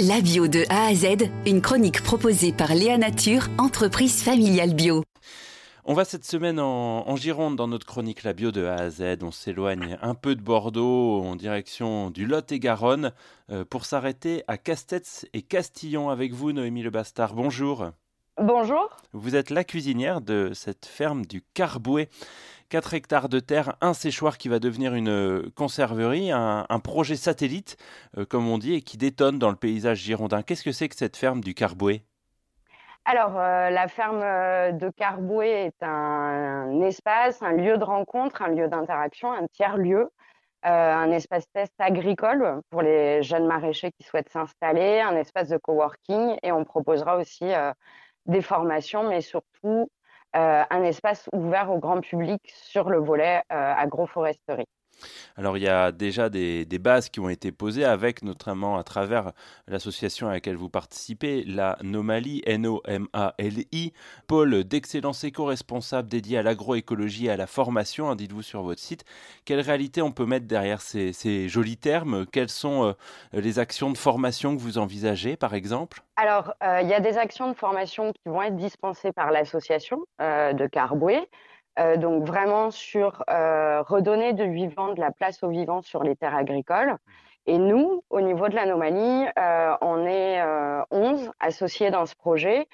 La bio de A à Z, une chronique proposée par Léa Nature, entreprise familiale bio. On va cette semaine en, Gironde dans notre chronique La bio de A à Z. On s'éloigne un peu de Bordeaux en direction du Lot-et-Garonne euh, pour s'arrêter à Castets et Castillon avec vous, Noémie Le Bastard. Bonjour. Bonjour. Vous êtes la cuisinière de cette ferme du Carbouet. 4 hectares de terre, un séchoir qui va devenir une euh, conserverie, un, projet satellite, euh, comme on dit, et qui détonne dans le paysage girondin. Qu'est-ce que c'est que cette ferme du Carbouet? Alors, euh, la ferme de Carbouet est un, espace, un lieu de rencontre, un lieu d'interaction, un tiers-lieu, un espace test agricole pour les jeunes maraîchers qui souhaitent s'installer, un espace de coworking et on proposera aussi des formations, mais surtout euh, un espace ouvert au grand public sur le volet euh, agroforesterie. Alors il y a déjà des, bases qui ont été posées avec notamment à travers l'association à laquelle vous participez, la Nomali, N-O-M-A-L-I, pôle d'excellence éco-responsable dédié à l'agroécologie et à la formation, hein, dites-vous sur votre site. Quelle réalité on peut mettre derrière ces, jolis termes? Quelles sont euh, les actions de formation que vous envisagez par exemple? Alors euh, il y a des actions de formation qui vont être dispensées par l'association euh, de Carboué. Euh, donc vraiment sur euh, redonner de vivant, de la place au vivant sur les terres agricoles. Et nous, au niveau de l'anomalie, euh, on est 11 associés dans ce projet.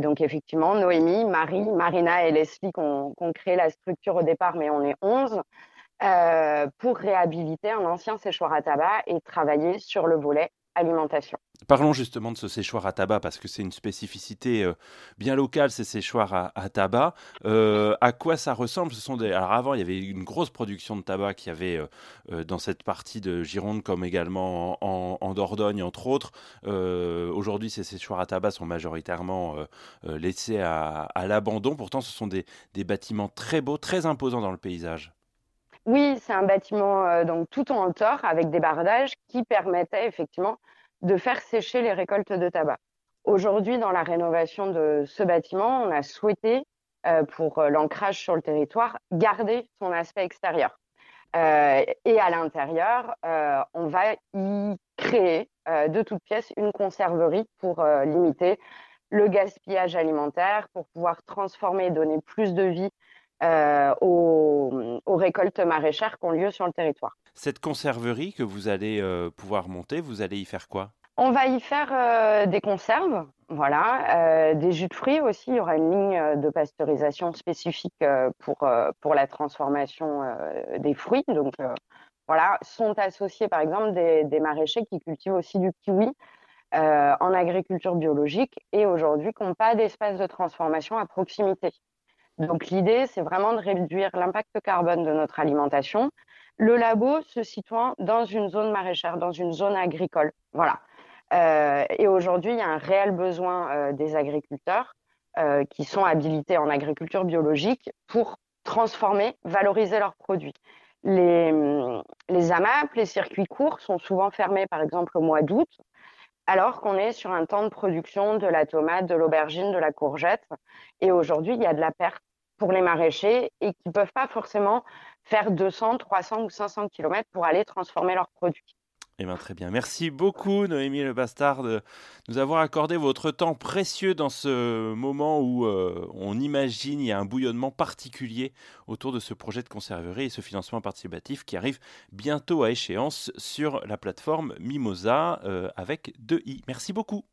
donc effectivement, Noémie, Marie, Marina et Leslie qui ont, créé la structure au départ, mais on est 11 pour réhabiliter un ancien séchoir à tabac et travailler sur le volet alimentation. Parlons justement de ce séchoir à tabac parce que c'est une spécificité euh, bien locale, ces séchoirs à, tabac. Euh, à quoi ça ressemble? Alors avant, il y avait une grosse production de tabac qui avait euh, dans cette partie de Gironde comme également en, Dordogne, entre autres. Aujourd'hui, ces séchoirs à tabac sont majoritairement laissés à, l'abandon. Pourtant, ce sont des bâtiments très beaux, très imposants dans le paysage. Oui, c'est un bâtiment euh, donc tout en hauteur avec des bardages qui permettaient effectivement de faire sécher les récoltes de tabac. Aujourd'hui, dans la rénovation de ce bâtiment, on a souhaité, euh, pour euh, l'ancrage sur le territoire, garder son aspect extérieur. et à l'intérieur, on va y créer de toutes pièces une conserverie pour limiter le gaspillage alimentaire, pour pouvoir transformer et donner plus de vie aux, récoltes maraîchères qui ont lieu sur le territoire. Cette conserverie que vous allez euh, pouvoir monter, vous allez y faire quoi? On va y faire euh, des conserves, voilà, des jus de fruits aussi. Il y aura une ligne de pasteurisation spécifique pour, pour la transformation des fruits. Donc voilà, sont associés par exemple des, des maraîchers qui cultivent aussi du kiwi. en agriculture biologique et aujourd'hui qui n'ont pas d'espace de transformation à proximité. Donc l'idée, c'est vraiment de réduire l'impact carbone de notre alimentation. Le labo se situant dans une zone maraîchère, dans une zone agricole. Voilà. Euh, et aujourd'hui, il y a un réel besoin euh, des agriculteurs euh, qui sont habilités en agriculture biologique pour transformer, valoriser leurs produits. Les, les AMAP, les circuits courts, sont souvent fermés, par exemple, au mois d'août alors qu'on est sur un temps de production de la tomate, de l'aubergine, de la courgette. Et aujourd'hui, il y a de la perte pour les maraîchers et qui ne peuvent pas forcément faire 200, 300 ou 500 km pour aller transformer leurs produits. Eh bien, très bien. Merci beaucoup, Noémie Le Bastard, de nous avoir accordé votre temps précieux dans ce moment où euh, on imagine il y a un bouillonnement particulier autour de ce projet de conserverie et ce financement participatif qui arrive bientôt à échéance sur la plateforme Mimosa euh, avec 2i. Merci beaucoup.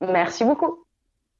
Merci beaucoup.